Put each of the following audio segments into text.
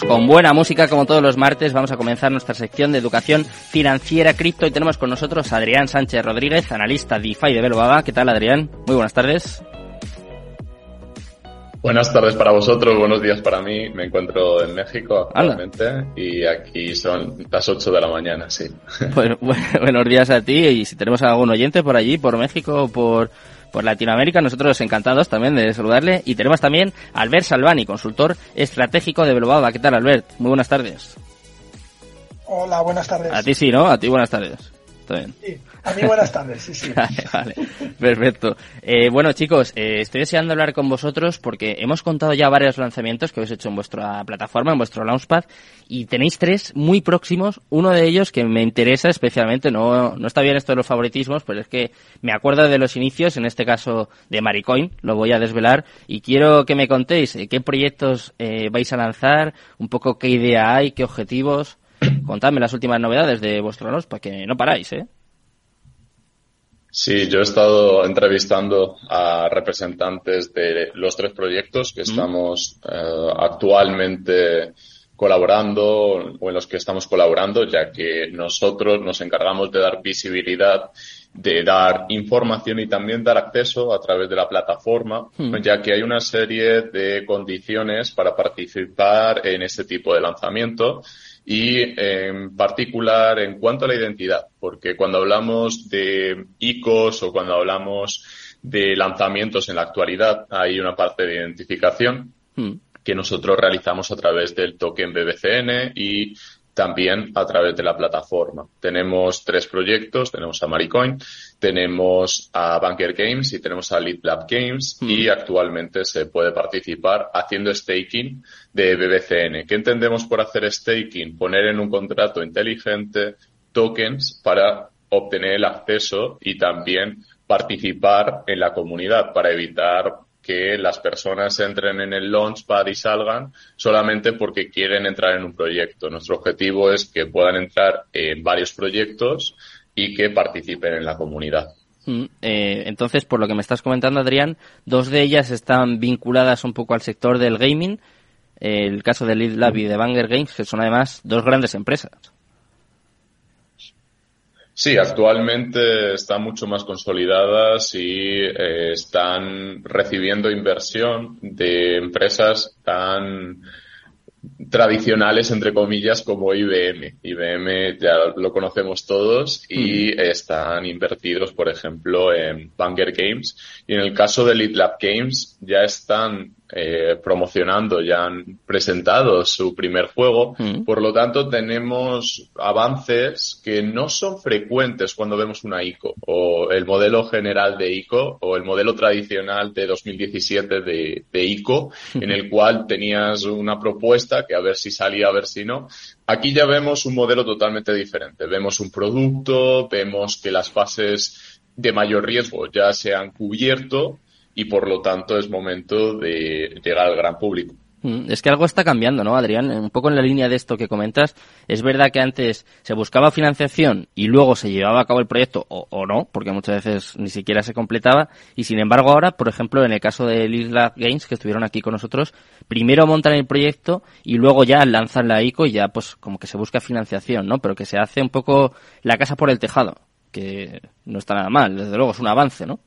Pues con buena música, como todos los martes, vamos a comenzar nuestra sección de educación financiera cripto y tenemos con nosotros a Adrián Sánchez Rodríguez, analista DeFi de Belbaba. ¿Qué tal, Adrián? Muy buenas tardes. Buenas tardes para vosotros, buenos días para mí. Me encuentro en México actualmente y aquí son las 8 de la mañana, sí. Pues, buenos días a ti y si tenemos algún oyente por allí, por México o por por Latinoamérica. Nosotros encantados también de saludarle. Y tenemos también a Albert Salvani, consultor estratégico de Belobaba. ¿Qué tal, Albert? Muy buenas tardes. Hola, buenas tardes. A ti sí, ¿no? A ti buenas tardes. Sí, a mí buenas tardes, sí, sí. vale, perfecto. Eh, bueno, chicos, eh, estoy deseando hablar con vosotros porque hemos contado ya varios lanzamientos que habéis hecho en vuestra plataforma, en vuestro Launchpad, y tenéis tres muy próximos. Uno de ellos que me interesa especialmente, no, no está bien esto de los favoritismos, pero es que me acuerdo de los inicios, en este caso de Maricoin, lo voy a desvelar, y quiero que me contéis eh, qué proyectos vais a lanzar, un poco qué idea hay, qué objetivos. Contadme las últimas novedades de vuestro NOS, para que no paráis, ¿eh? Sí, yo he estado entrevistando a representantes de los tres proyectos que estamos eh, actualmente colaborando o en los que estamos colaborando, ya que nosotros nos encargamos de dar visibilidad, de dar información y también dar acceso a través de la plataforma, ya que hay una serie de condiciones para participar en este tipo de lanzamiento y en particular en cuanto a la identidad, porque cuando hablamos de ICOs o cuando hablamos de lanzamientos en la actualidad hay una parte de identificación hmm. que nosotros realizamos a través del token BBCN y también a través de la plataforma. Tenemos tres proyectos, tenemos a Maricoin, tenemos a Banker Games y tenemos a Lead Lab Games hmm. y actualmente se puede participar haciendo staking de BBCN. ¿Qué entendemos por hacer staking? Poner en un contrato inteligente tokens para obtener el acceso y también participar en la comunidad para evitar que las personas entren en el Launchpad y salgan solamente porque quieren entrar en un proyecto. Nuestro objetivo es que puedan entrar en varios proyectos y que participen en la comunidad. Mm, eh, entonces, por lo que me estás comentando, Adrián, dos de ellas están vinculadas un poco al sector del gaming. el caso de Lead Lab y de Banger Games, que son además dos grandes empresas. Sí, actualmente están mucho más consolidadas y eh, están recibiendo inversión de empresas tan tradicionales, entre comillas, como IBM. IBM ya lo conocemos todos y están invertidos, por ejemplo, en Banger Games. Y en el caso de Lead Lab Games ya están eh, promocionando, ya han presentado su primer juego. Mm. Por lo tanto, tenemos avances que no son frecuentes cuando vemos una ICO o el modelo general de ICO o el modelo tradicional de 2017 de, de ICO, en el cual tenías una propuesta que a ver si salía, a ver si no. Aquí ya vemos un modelo totalmente diferente. Vemos un producto, vemos que las fases de mayor riesgo ya se han cubierto y por lo tanto es momento de llegar al gran público. Mm, es que algo está cambiando, ¿no, Adrián? Un poco en la línea de esto que comentas. Es verdad que antes se buscaba financiación y luego se llevaba a cabo el proyecto, o, no, porque muchas veces ni siquiera se completaba. Y sin embargo ahora, por ejemplo, en el caso de Isla Games, que estuvieron aquí con nosotros, primero montan el proyecto y luego ya lanzan la ICO y ya pues como que se busca financiación, ¿no? Pero que se hace un poco la casa por el tejado, que no está nada mal, desde luego es un avance, ¿no?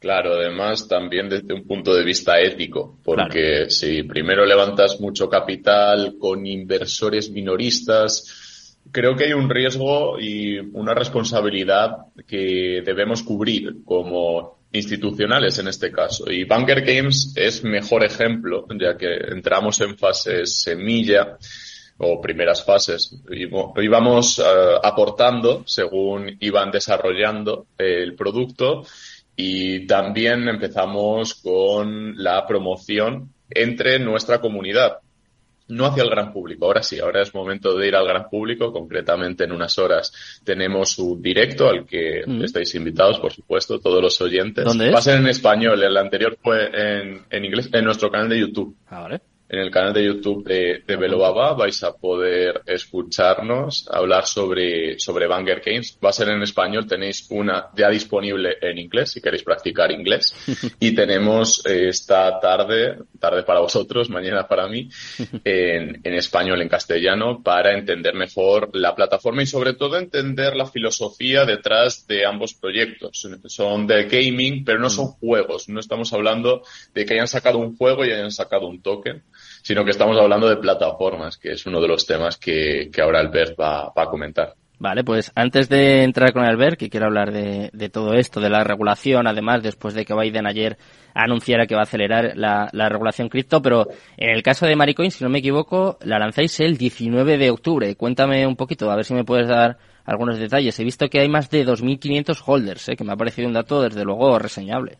Claro, además también desde un punto de vista ético, porque si primero levantas mucho capital con inversores minoristas, creo que hay un riesgo y una responsabilidad que debemos cubrir como institucionales en este caso. Y Bunker Games es mejor ejemplo, ya que entramos en fases semilla o primeras fases. Íbamos uh, aportando según iban desarrollando el producto y también empezamos con la promoción entre nuestra comunidad, no hacia el gran público. Ahora sí, ahora es momento de ir al gran público. Concretamente, en unas horas tenemos un directo al que mm. estáis invitados, por supuesto, todos los oyentes. ¿Dónde Va a ser en español. El anterior fue en, en inglés, en nuestro canal de YouTube. Ah, vale. En el canal de YouTube de, de vais a poder escucharnos hablar sobre, sobre Banger Games. Va a ser en español, tenéis una ya disponible en inglés si queréis practicar inglés. Y tenemos eh, esta tarde, tarde para vosotros, mañana para mí, en, en español, en castellano, para entender mejor la plataforma y sobre todo entender la filosofía detrás de ambos proyectos. Son de gaming, pero no son mm. juegos. No estamos hablando de que hayan sacado un juego y hayan sacado un token sino que estamos hablando de plataformas, que es uno de los temas que, que ahora Albert va, va, a comentar. Vale, pues antes de entrar con Albert, que quiero hablar de, de, todo esto, de la regulación, además, después de que Biden ayer anunciara que va a acelerar la, la regulación cripto, pero en el caso de Maricoin, si no me equivoco, la lanzáis el 19 de octubre. Cuéntame un poquito, a ver si me puedes dar algunos detalles. He visto que hay más de 2.500 holders, ¿eh? que me ha parecido un dato, desde luego, reseñable.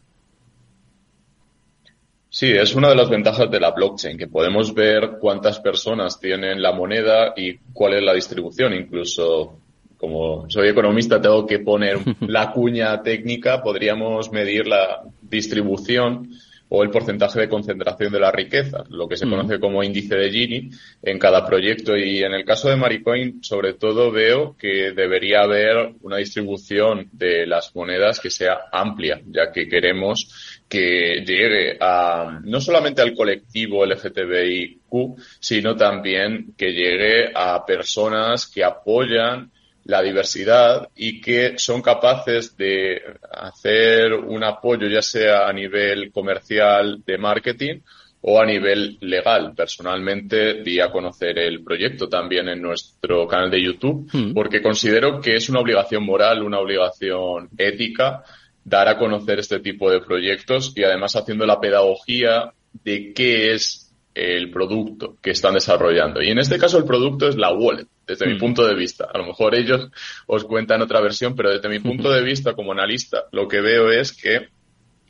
Sí, es una de las ventajas de la blockchain, que podemos ver cuántas personas tienen la moneda y cuál es la distribución. Incluso, como soy economista, tengo que poner la cuña técnica, podríamos medir la distribución o el porcentaje de concentración de la riqueza, lo que se conoce como índice de Gini en cada proyecto. Y en el caso de Maricoin, sobre todo veo que debería haber una distribución de las monedas que sea amplia, ya que queremos que llegue a no solamente al colectivo LGTBIQ, sino también que llegue a personas que apoyan la diversidad y que son capaces de hacer un apoyo ya sea a nivel comercial de marketing o a nivel legal. Personalmente di a conocer el proyecto también en nuestro canal de YouTube hmm. porque considero que es una obligación moral, una obligación ética dar a conocer este tipo de proyectos y además haciendo la pedagogía de qué es el producto que están desarrollando. Y en este caso el producto es la wallet, desde mi mm. punto de vista. A lo mejor ellos os cuentan otra versión, pero desde mi punto de vista como analista, lo que veo es que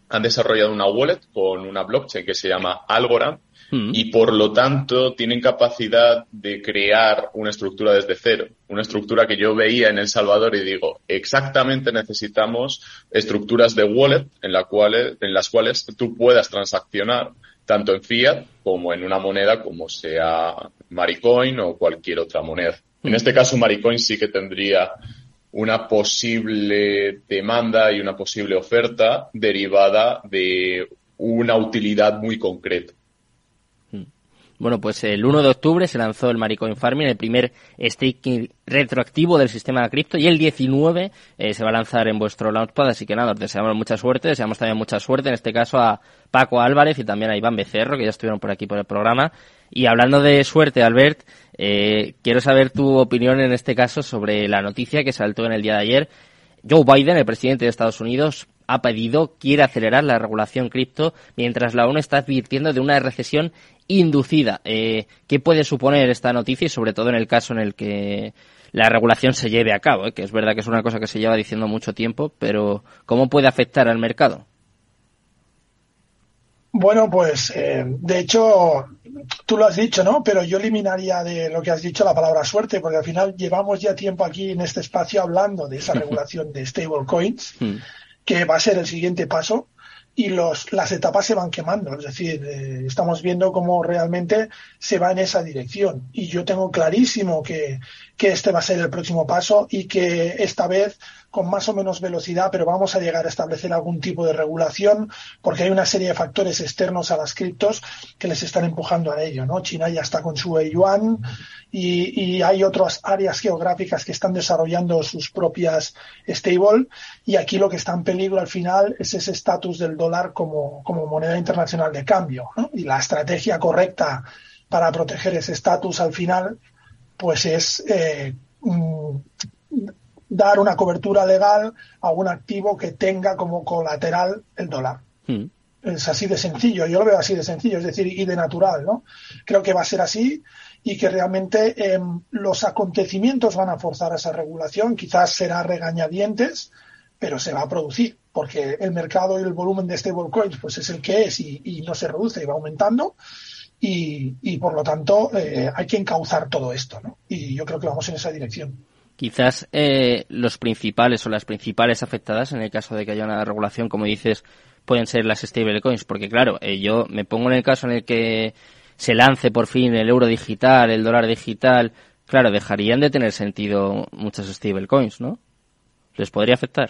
han desarrollado una wallet con una blockchain que se llama Algorand Mm. y por lo tanto tienen capacidad de crear una estructura desde cero, una estructura que yo veía en El Salvador y digo, exactamente necesitamos estructuras de wallet en, la cual, en las cuales tú puedas transaccionar tanto en fiat como en una moneda como sea Maricoin o cualquier otra moneda. En este caso, Maricoin sí que tendría una posible demanda y una posible oferta derivada de una utilidad muy concreta. Bueno, pues el 1 de octubre se lanzó el Maricoin Farming, el primer staking retroactivo del sistema de cripto, y el 19 eh, se va a lanzar en vuestro Launchpad, así que nada, os deseamos mucha suerte, deseamos también mucha suerte, en este caso a Paco Álvarez y también a Iván Becerro, que ya estuvieron por aquí por el programa. Y hablando de suerte, Albert, eh, quiero saber tu opinión en este caso sobre la noticia que saltó en el día de ayer. Joe Biden, el presidente de Estados Unidos, ha pedido, quiere acelerar la regulación cripto, mientras la ONU está advirtiendo de una recesión inducida. Eh, ¿Qué puede suponer esta noticia y sobre todo en el caso en el que la regulación se lleve a cabo? Eh? Que es verdad que es una cosa que se lleva diciendo mucho tiempo, pero ¿cómo puede afectar al mercado? Bueno, pues eh, de hecho, tú lo has dicho, ¿no? Pero yo eliminaría de lo que has dicho la palabra suerte, porque al final llevamos ya tiempo aquí en este espacio hablando de esa regulación de stablecoins, hmm. Que va a ser el siguiente paso y los, las etapas se van quemando. Es decir, eh, estamos viendo cómo realmente se va en esa dirección. Y yo tengo clarísimo que, que este va a ser el próximo paso y que esta vez con más o menos velocidad, pero vamos a llegar a establecer algún tipo de regulación porque hay una serie de factores externos a las criptos que les están empujando a ello, ¿no? China ya está con su yuan y, hay otras áreas geográficas que están desarrollando sus propias stable y aquí lo que está en peligro al final es ese estatus del dólar como, moneda internacional de cambio. Y la estrategia correcta para proteger ese estatus al final pues es eh, mm, dar una cobertura legal a un activo que tenga como colateral el dólar. Hmm. Es así de sencillo, yo lo veo así de sencillo, es decir, y de natural, ¿no? Creo que va a ser así y que realmente em, los acontecimientos van a forzar esa regulación, quizás será regañadientes, pero se va a producir, porque el mercado y el volumen de stablecoins pues es el que es y, no se reduce y va aumentando. Y, y por lo tanto eh, hay que encauzar todo esto, ¿no? Y yo creo que vamos en esa dirección. Quizás eh, los principales o las principales afectadas en el caso de que haya una regulación, como dices, pueden ser las stablecoins, porque claro, eh, yo me pongo en el caso en el que se lance por fin el euro digital, el dólar digital, claro, dejarían de tener sentido muchas stablecoins, ¿no? ¿Les podría afectar?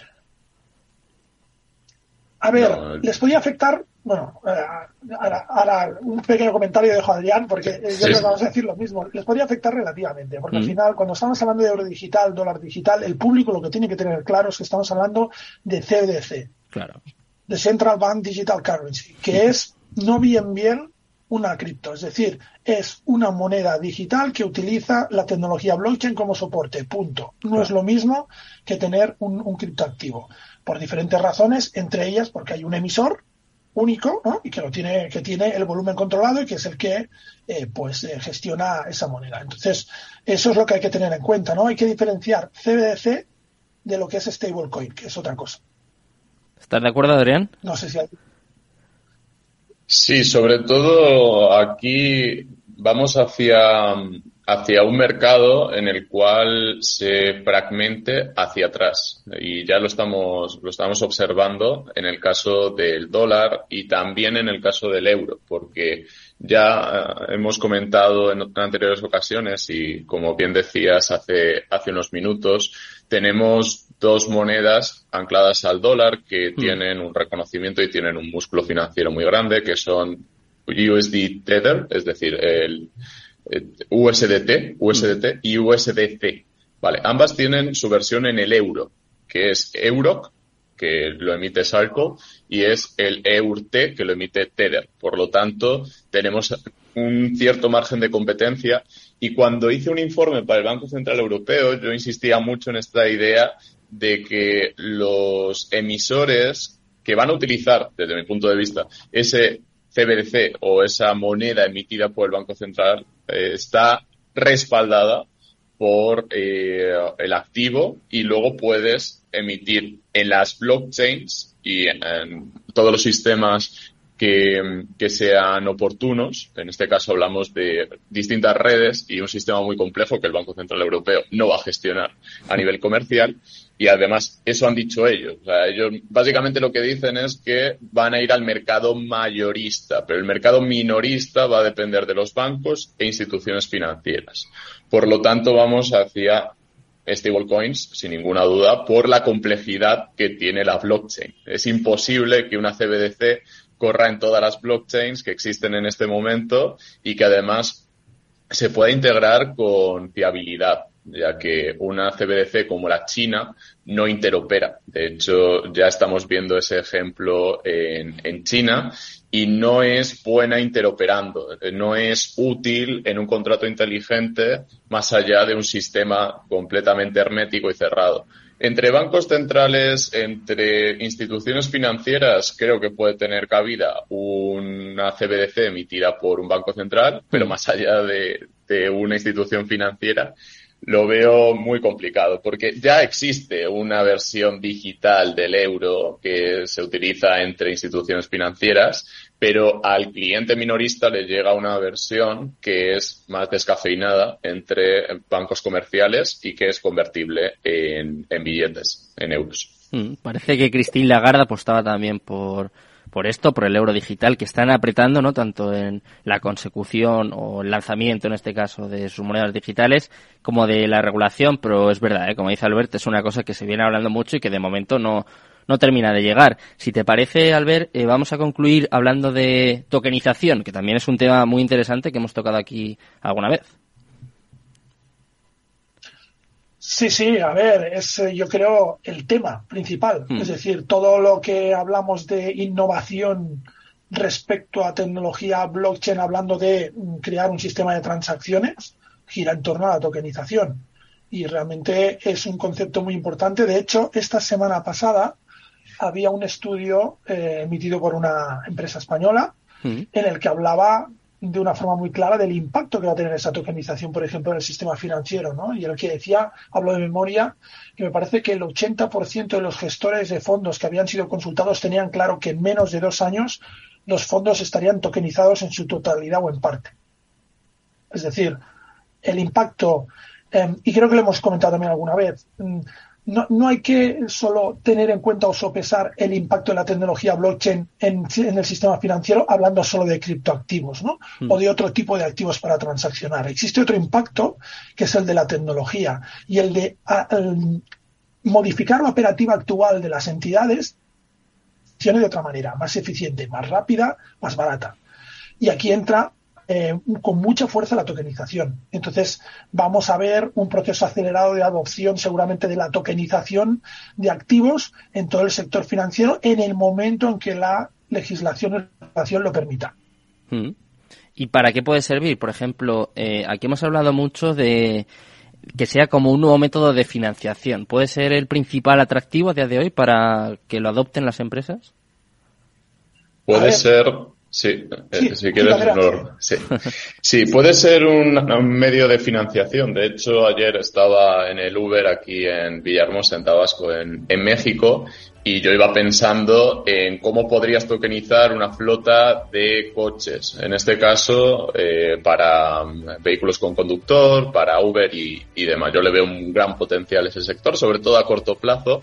A ver, les podría afectar, bueno, eh, ahora, un pequeño comentario dejo a Adrián, porque eh, yo creo que vamos a decir lo mismo. Les podría afectar relativamente, porque al final, cuando estamos hablando de euro digital, dólar digital, el público lo que tiene que tener claro es que estamos hablando de CBDC. Claro. De Central Bank Digital Currency, que es no bien bien una cripto, es decir, es una moneda digital que utiliza la tecnología blockchain como soporte, punto. No es lo mismo que tener un, un criptoactivo, por diferentes razones, entre ellas porque hay un emisor único ¿no? y que lo tiene que tiene el volumen controlado y que es el que eh, pues eh, gestiona esa moneda entonces eso es lo que hay que tener en cuenta no hay que diferenciar CBDC de lo que es stablecoin que es otra cosa ¿estás de acuerdo Adrián? no sé si hay... Sí, sobre todo aquí vamos hacia, hacia un mercado en el cual se fragmente hacia atrás. Y ya lo estamos, lo estamos observando en el caso del dólar y también en el caso del euro, porque ya eh, hemos comentado en anteriores ocasiones y como bien decías hace, hace unos minutos, tenemos dos monedas ancladas al dólar que hmm. tienen un reconocimiento y tienen un músculo financiero muy grande, que son USD Tether, es decir, el, USDT, USDT hmm. y USDC. Vale, ambas tienen su versión en el euro, que es EUROC, que lo emite Sarco, y es el EURT, que lo emite Tether. Por lo tanto, tenemos un cierto margen de competencia. Y cuando hice un informe para el Banco Central Europeo, yo insistía mucho en esta idea de que los emisores que van a utilizar, desde mi punto de vista, ese CBDC o esa moneda emitida por el Banco Central eh, está respaldada por eh, el activo y luego puedes emitir en las blockchains y en todos los sistemas que, sean oportunos. En este caso hablamos de distintas redes y un sistema muy complejo que el Banco Central Europeo no va a gestionar a nivel comercial. Y además, eso han dicho ellos. O sea, ellos básicamente lo que dicen es que van a ir al mercado mayorista, pero el mercado minorista va a depender de los bancos e instituciones financieras. Por lo tanto, vamos hacia stablecoins, sin ninguna duda, por la complejidad que tiene la blockchain. Es imposible que una CBDC corra en todas las blockchains que existen en este momento y que además se pueda integrar con fiabilidad, ya que una CBDC como la China no interopera. De hecho, ya estamos viendo ese ejemplo en, China y no es buena interoperando, no es útil en un contrato inteligente más allá de un sistema completamente hermético y cerrado. Entre bancos centrales, entre instituciones financieras, creo que puede tener cabida una CBDC emitida por un banco central, pero más allá de, una institución financiera, lo veo muy complicado porque ya existe una versión digital del euro que se utiliza entre instituciones financieras, pero al cliente minorista le llega una versión que es más descafeinada entre bancos comerciales y que es convertible en, billetes, en euros. Mm, parece que Christine Lagarde apostaba también por, por esto, por el euro digital, que están apretando, ¿no? Tanto en la consecución o el lanzamiento, en este caso, de sus monedas digitales, como de la regulación, pero es verdad, ¿eh? Como dice Albert, es una cosa que se viene hablando mucho y que de momento no, no termina de llegar. Si te parece, Albert, eh, vamos a concluir hablando de tokenización, que también es un tema muy interesante que hemos tocado aquí alguna vez. Sí, sí, a ver, es eh, yo creo el tema principal. Hmm. Es decir, todo lo que hablamos de innovación respecto a tecnología blockchain, hablando de mm, crear un sistema de transacciones, gira en torno a la tokenización. Y realmente es un concepto muy importante. De hecho, esta semana pasada había un estudio eh, emitido por una empresa española en el que hablaba de una forma muy clara del impacto que va a tener esa tokenización, por ejemplo, en el sistema financiero, ¿no? Y el que decía, hablo de memoria, que me parece que el 80% de los gestores de fondos que habían sido consultados tenían claro que en menos de dos años los fondos estarían tokenizados en su totalidad o en parte. Es decir, el impacto, em, y creo que lo hemos comentado también alguna vez, mm, no, no, hay que solo tener en cuenta o sopesar el impacto de la tecnología blockchain en, en el sistema financiero hablando solo de criptoactivos, ¿no? Mm. O de otro tipo de activos para transaccionar. Existe otro impacto que es el de la tecnología y el de modificar la operativa actual de las entidades de otra manera, más eficiente, más rápida, más barata. Y aquí entra eh, con mucha fuerza la tokenización. Entonces, vamos a ver un proceso acelerado de adopción seguramente de la tokenización de activos en todo el sector financiero en el momento en que la legislación lo permita. Mm. ¿Y para qué puede servir? Por ejemplo, eh, aquí hemos hablado mucho de que sea como un nuevo método de financiación. ¿Puede ser el principal atractivo a día de hoy para que lo adopten las empresas? Puede ser, sí, eh, si quieres, sí. sí. puede ser un, medio de financiación. De hecho, ayer estaba en el Uber aquí en Villahermosa, en Tabasco, en, en México, y yo iba pensando en cómo podrías tokenizar una flota de coches. En este caso, eh, para mm, vehículos con conductor, para Uber y, y demás. Yo le veo un gran potencial a ese sector, sobre todo a corto plazo.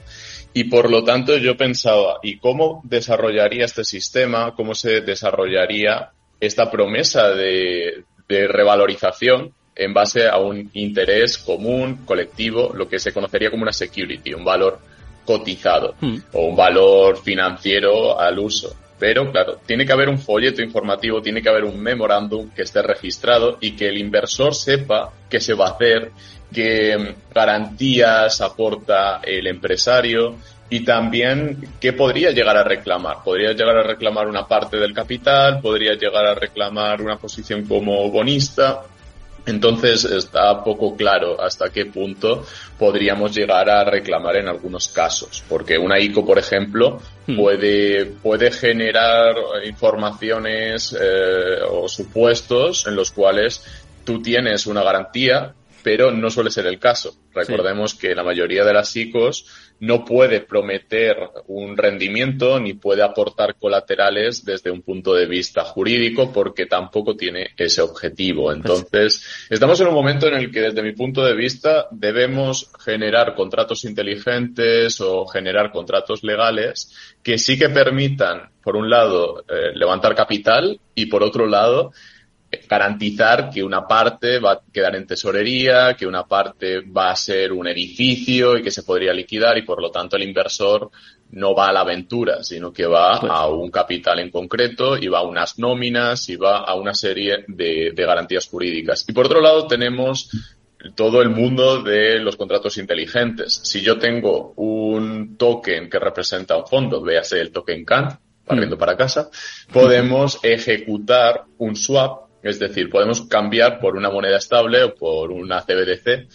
Y por lo tanto yo pensaba, ¿y cómo desarrollaría este sistema? ¿Cómo se desarrollaría esta promesa de, de revalorización en base a un interés común, colectivo, lo que se conocería como una security, un valor cotizado hmm. o un valor financiero al uso. Pero claro, tiene que haber un folleto informativo, tiene que haber un memorándum que esté registrado y que el inversor sepa qué se va a hacer, qué garantías aporta el empresario y también qué podría llegar a reclamar. Podría llegar a reclamar una parte del capital, podría llegar a reclamar una posición como bonista. Entonces está poco claro hasta qué punto podríamos llegar a reclamar en algunos casos, porque una ICO, por ejemplo, hmm. puede, puede generar informaciones eh, o supuestos en los cuales tú tienes una garantía, pero no suele ser el caso. Recordemos que la mayoría de las ICOs no puede prometer un rendimiento ni puede aportar colaterales desde un punto de vista jurídico porque tampoco tiene ese objetivo. Entonces, estamos en un momento en el que desde mi punto de vista debemos generar contratos inteligentes o generar contratos legales que sí que permitan, por un lado, eh, levantar capital y por otro lado, garantizar que una parte va a quedar en tesorería, que una parte va a ser un edificio y que se podría liquidar y por lo tanto el inversor no va a la aventura, sino que va pues a un capital en concreto y va a unas nóminas y va a una serie de, de garantías jurídicas. Y por otro lado tenemos todo el mundo de los contratos inteligentes. Si yo tengo un token que representa un fondo, véase el token CAN, barriendo mm. para casa, podemos ejecutar un swap es decir, podemos cambiar por una moneda estable o por una CBDC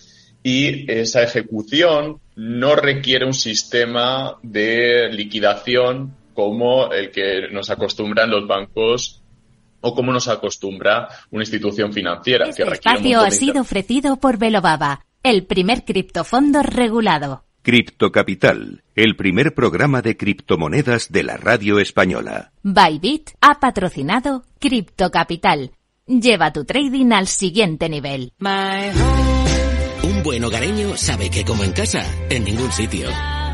y esa ejecución no requiere un sistema de liquidación como el que nos acostumbran los bancos o como nos acostumbra una institución financiera. Este espacio ha sido ofrecido por Velobaba, el primer criptofondo regulado. Cripto Capital, el primer programa de criptomonedas de la radio española. Bybit ha patrocinado Cripto Capital Lleva tu trading al siguiente nivel. Un buen hogareño sabe que como en casa, en ningún sitio.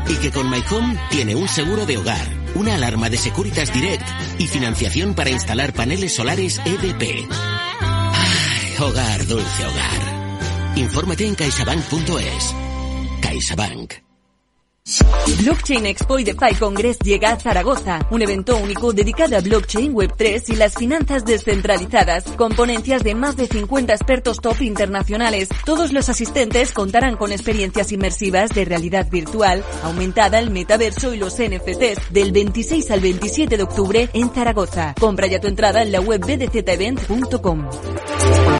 Y que con My Home tiene un seguro de hogar, una alarma de Securitas Direct y financiación para instalar paneles solares EDP. Ay, hogar, dulce hogar. Infórmate en caixabank.es. CaixaBank. Blockchain Expo y DeFi Congress llega a Zaragoza, un evento único dedicado a blockchain, Web3 y las finanzas descentralizadas, con ponencias de más de 50 expertos top internacionales. Todos los asistentes contarán con experiencias inmersivas de realidad virtual, aumentada, el metaverso y los NFTs del 26 al 27 de octubre en Zaragoza. Compra ya tu entrada en la web bdzevent.com.